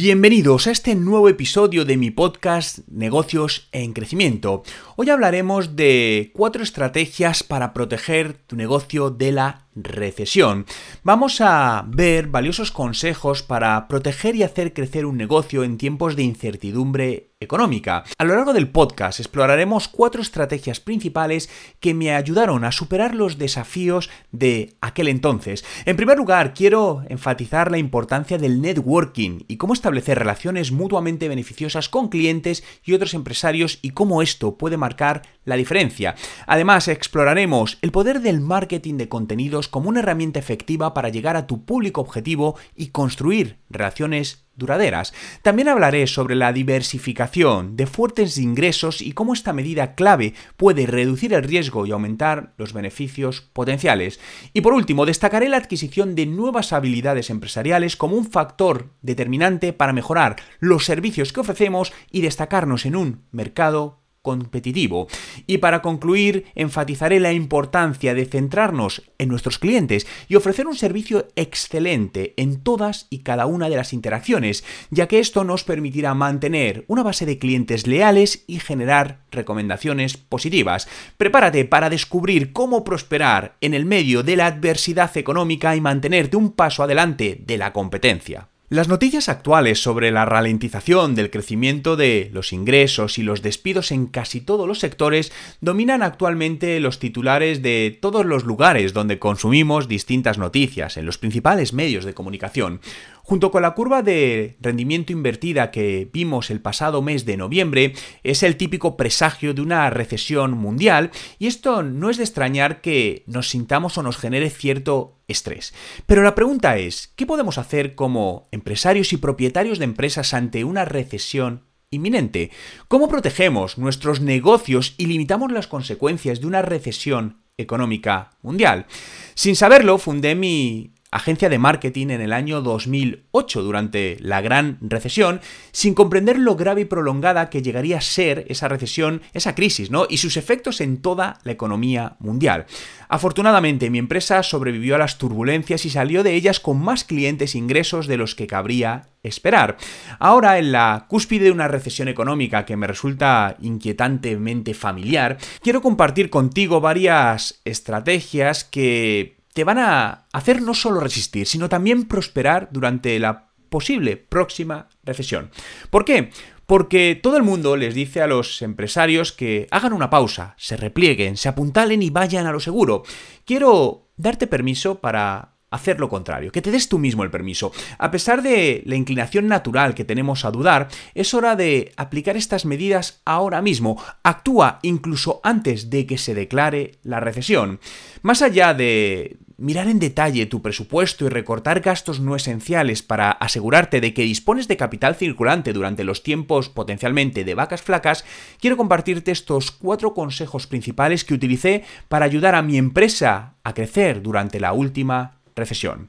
Bienvenidos a este nuevo episodio de mi podcast Negocios en Crecimiento. Hoy hablaremos de cuatro estrategias para proteger tu negocio de la recesión. Vamos a ver valiosos consejos para proteger y hacer crecer un negocio en tiempos de incertidumbre económica. A lo largo del podcast exploraremos cuatro estrategias principales que me ayudaron a superar los desafíos de aquel entonces. En primer lugar, quiero enfatizar la importancia del networking y cómo establecer relaciones mutuamente beneficiosas con clientes y otros empresarios y cómo esto puede marcar la diferencia. Además, exploraremos el poder del marketing de contenidos como una herramienta efectiva para llegar a tu público objetivo y construir relaciones duraderas. También hablaré sobre la diversificación de fuertes ingresos y cómo esta medida clave puede reducir el riesgo y aumentar los beneficios potenciales. Y por último, destacaré la adquisición de nuevas habilidades empresariales como un factor determinante para mejorar los servicios que ofrecemos y destacarnos en un mercado competitivo. Y para concluir, enfatizaré la importancia de centrarnos en nuestros clientes y ofrecer un servicio excelente en todas y cada una de las interacciones, ya que esto nos permitirá mantener una base de clientes leales y generar recomendaciones positivas. Prepárate para descubrir cómo prosperar en el medio de la adversidad económica y mantenerte un paso adelante de la competencia. Las noticias actuales sobre la ralentización del crecimiento de los ingresos y los despidos en casi todos los sectores dominan actualmente los titulares de todos los lugares donde consumimos distintas noticias, en los principales medios de comunicación. Junto con la curva de rendimiento invertida que vimos el pasado mes de noviembre, es el típico presagio de una recesión mundial y esto no es de extrañar que nos sintamos o nos genere cierto estrés. Pero la pregunta es, ¿qué podemos hacer como empresarios y propietarios de empresas ante una recesión inminente? ¿Cómo protegemos nuestros negocios y limitamos las consecuencias de una recesión económica mundial? Sin saberlo, fundé mi agencia de marketing en el año 2008 durante la gran recesión, sin comprender lo grave y prolongada que llegaría a ser esa recesión, esa crisis, ¿no? Y sus efectos en toda la economía mundial. Afortunadamente, mi empresa sobrevivió a las turbulencias y salió de ellas con más clientes e ingresos de los que cabría esperar. Ahora, en la cúspide de una recesión económica que me resulta inquietantemente familiar, quiero compartir contigo varias estrategias que te van a hacer no solo resistir, sino también prosperar durante la posible próxima recesión. ¿Por qué? Porque todo el mundo les dice a los empresarios que hagan una pausa, se replieguen, se apuntalen y vayan a lo seguro. Quiero darte permiso para hacer lo contrario, que te des tú mismo el permiso. A pesar de la inclinación natural que tenemos a dudar, es hora de aplicar estas medidas ahora mismo. Actúa incluso antes de que se declare la recesión. Más allá de mirar en detalle tu presupuesto y recortar gastos no esenciales para asegurarte de que dispones de capital circulante durante los tiempos potencialmente de vacas flacas, quiero compartirte estos cuatro consejos principales que utilicé para ayudar a mi empresa a crecer durante la última recesión.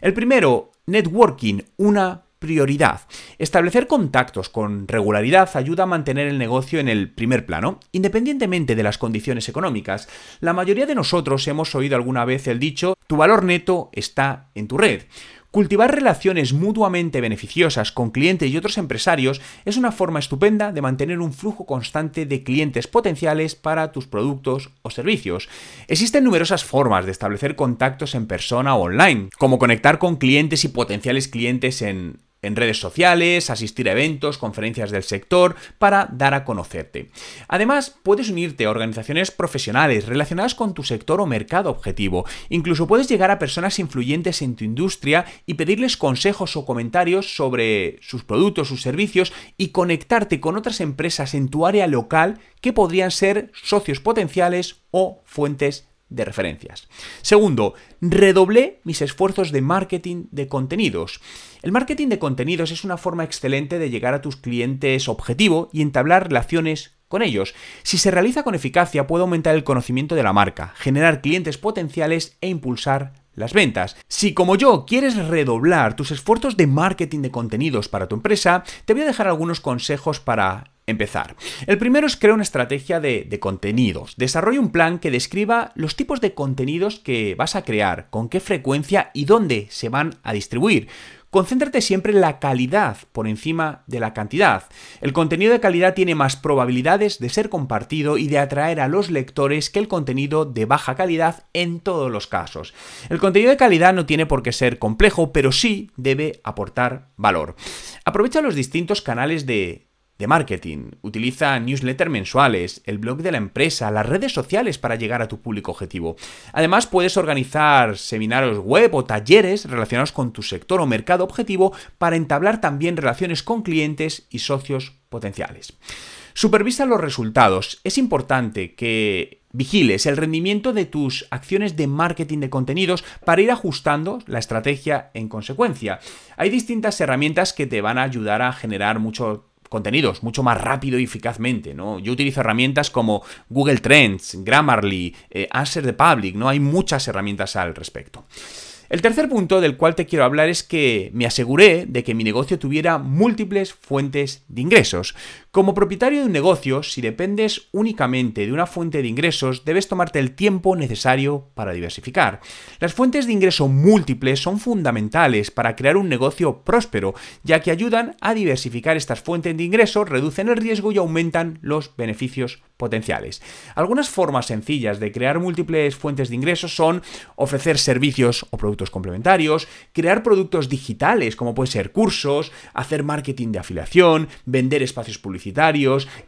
El primero, networking, una prioridad. Establecer contactos con regularidad ayuda a mantener el negocio en el primer plano, independientemente de las condiciones económicas. La mayoría de nosotros hemos oído alguna vez el dicho, tu valor neto está en tu red. Cultivar relaciones mutuamente beneficiosas con clientes y otros empresarios es una forma estupenda de mantener un flujo constante de clientes potenciales para tus productos o servicios. Existen numerosas formas de establecer contactos en persona o online, como conectar con clientes y potenciales clientes en en redes sociales, asistir a eventos, conferencias del sector, para dar a conocerte. Además, puedes unirte a organizaciones profesionales relacionadas con tu sector o mercado objetivo. Incluso puedes llegar a personas influyentes en tu industria y pedirles consejos o comentarios sobre sus productos, sus servicios y conectarte con otras empresas en tu área local que podrían ser socios potenciales o fuentes de referencias. Segundo, redoblé mis esfuerzos de marketing de contenidos. El marketing de contenidos es una forma excelente de llegar a tus clientes objetivo y entablar relaciones con ellos. Si se realiza con eficacia puede aumentar el conocimiento de la marca, generar clientes potenciales e impulsar las ventas. Si como yo quieres redoblar tus esfuerzos de marketing de contenidos para tu empresa, te voy a dejar algunos consejos para empezar. El primero es crear una estrategia de, contenidos. Desarrolla un plan que describa los tipos de contenidos que vas a crear, con qué frecuencia y dónde se van a distribuir. Concéntrate siempre en la calidad por encima de la cantidad. El contenido de calidad tiene más probabilidades de ser compartido y de atraer a los lectores que el contenido de baja calidad en todos los casos. El contenido de calidad no tiene por qué ser complejo, pero sí debe aportar valor. Aprovecha los distintos canales de de marketing. Utiliza newsletters mensuales, el blog de la empresa, las redes sociales para llegar a tu público objetivo. Además, puedes organizar seminarios web o talleres relacionados con tu sector o mercado objetivo para entablar también relaciones con clientes y socios potenciales. Supervisa los resultados. Es importante que vigiles el rendimiento de tus acciones de marketing de contenidos para ir ajustando la estrategia en consecuencia. Hay distintas herramientas que te van a ayudar a generar mucho contenidos mucho más rápido y eficazmente, ¿no? Yo utilizo herramientas como Google Trends, Grammarly, eh, Answer the Public, ¿no? Hay muchas herramientas al respecto. El tercer punto del cual te quiero hablar es que me aseguré de que mi negocio tuviera múltiples fuentes de ingresos. Como propietario de un negocio, si dependes únicamente de una fuente de ingresos, debes tomarte el tiempo necesario para diversificar. Las fuentes de ingreso múltiples son fundamentales para crear un negocio próspero, ya que ayudan a diversificar estas fuentes de ingresos, reducen el riesgo y aumentan los beneficios potenciales. Algunas formas sencillas de crear múltiples fuentes de ingresos son ofrecer servicios o productos complementarios, crear productos digitales como pueden ser cursos, hacer marketing de afiliación, vender espacios publicitarios,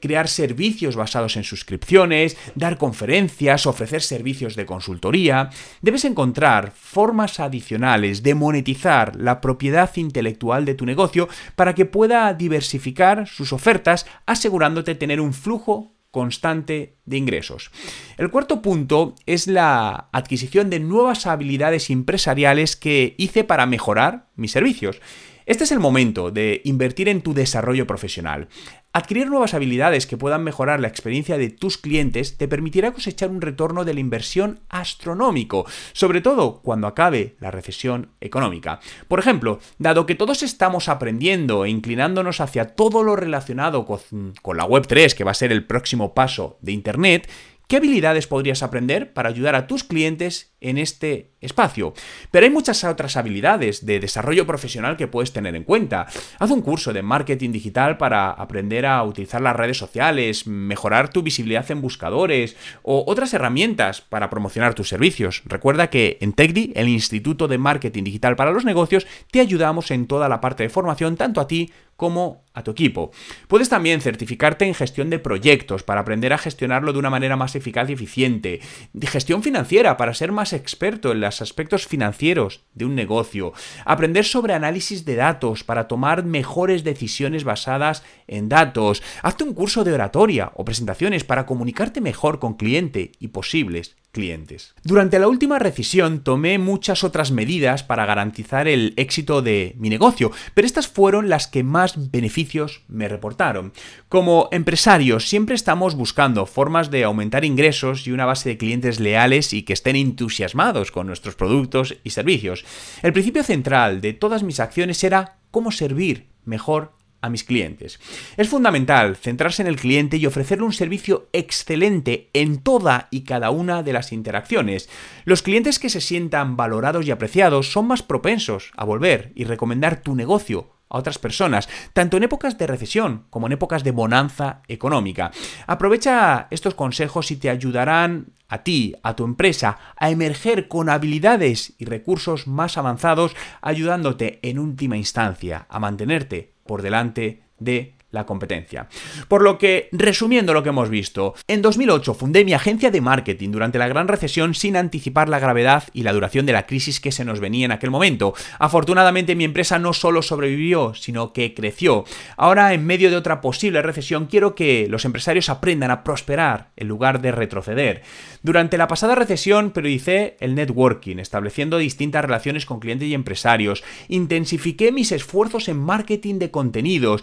crear servicios basados en suscripciones, dar conferencias, ofrecer servicios de consultoría. Debes encontrar formas adicionales de monetizar la propiedad intelectual de tu negocio para que pueda diversificar sus ofertas asegurándote tener un flujo constante de ingresos. El cuarto punto es la adquisición de nuevas habilidades empresariales que hice para mejorar mis servicios. Este es el momento de invertir en tu desarrollo profesional. Adquirir nuevas habilidades que puedan mejorar la experiencia de tus clientes te permitirá cosechar un retorno de la inversión astronómico, sobre todo cuando acabe la recesión económica. Por ejemplo, dado que todos estamos aprendiendo e inclinándonos hacia todo lo relacionado con, la Web3, que va a ser el próximo paso de Internet, ¿Qué habilidades podrías aprender para ayudar a tus clientes en este espacio? Pero hay muchas otras habilidades de desarrollo profesional que puedes tener en cuenta. Haz un curso de marketing digital para aprender a utilizar las redes sociales, mejorar tu visibilidad en buscadores o otras herramientas para promocionar tus servicios. Recuerda que en TechDi, el Instituto de Marketing Digital para los Negocios, te ayudamos en toda la parte de formación, tanto a ti como a tu equipo. Puedes también certificarte en gestión de proyectos para aprender a gestionarlo de una manera más eficaz y eficiente. Gestión financiera para ser más experto en los aspectos financieros de un negocio. Aprender sobre análisis de datos para tomar mejores decisiones basadas en datos. Hazte un curso de oratoria o presentaciones para comunicarte mejor con cliente y posibles clientes. Durante la última recesión tomé muchas otras medidas para garantizar el éxito de mi negocio, pero estas fueron las que más beneficios me reportaron. Como empresarios siempre estamos buscando formas de aumentar ingresos y una base de clientes leales y que estén entusiasmados con nuestros productos y servicios. El principio central de todas mis acciones era cómo servir mejor a mis clientes. Es fundamental centrarse en el cliente y ofrecerle un servicio excelente en toda y cada una de las interacciones. Los clientes que se sientan valorados y apreciados son más propensos a volver y recomendar tu negocio a otras personas, tanto en épocas de recesión como en épocas de bonanza económica. Aprovecha estos consejos y te ayudarán a ti, a tu empresa, a emerger con habilidades y recursos más avanzados, ayudándote en última instancia a mantenerte por delante de la competencia. Por lo que, resumiendo lo que hemos visto, en 2008 fundé mi agencia de marketing durante la gran recesión sin anticipar la gravedad y la duración de la crisis que se nos venía en aquel momento. Afortunadamente mi empresa no solo sobrevivió, sino que creció. Ahora, en medio de otra posible recesión, quiero que los empresarios aprendan a prosperar en lugar de retroceder. Durante la pasada recesión periodicé el networking, estableciendo distintas relaciones con clientes y empresarios, intensifiqué mis esfuerzos en marketing de contenidos,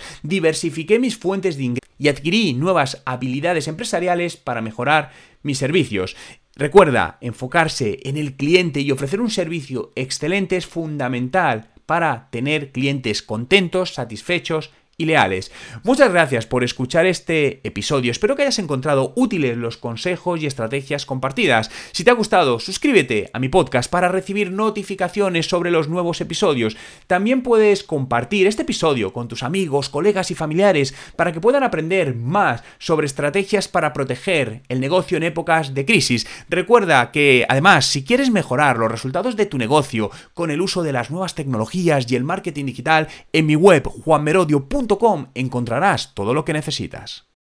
diversifiqué mis fuentes de ingresos y adquirí nuevas habilidades empresariales para mejorar mis servicios. Recuerda, enfocarse en el cliente y ofrecer un servicio excelente es fundamental para tener clientes contentos, satisfechos y leales. Muchas gracias por escuchar este episodio. Espero que hayas encontrado útiles los consejos y estrategias compartidas. Si te ha gustado, suscríbete a mi podcast para recibir notificaciones sobre los nuevos episodios. También puedes compartir este episodio con tus amigos, colegas y familiares para que puedan aprender más sobre estrategias para proteger el negocio en épocas de crisis. Recuerda que además, si quieres mejorar los resultados de tu negocio con el uso de las nuevas tecnologías y el marketing digital, en mi web juanmerodio.com encontrarás todo lo que necesitas.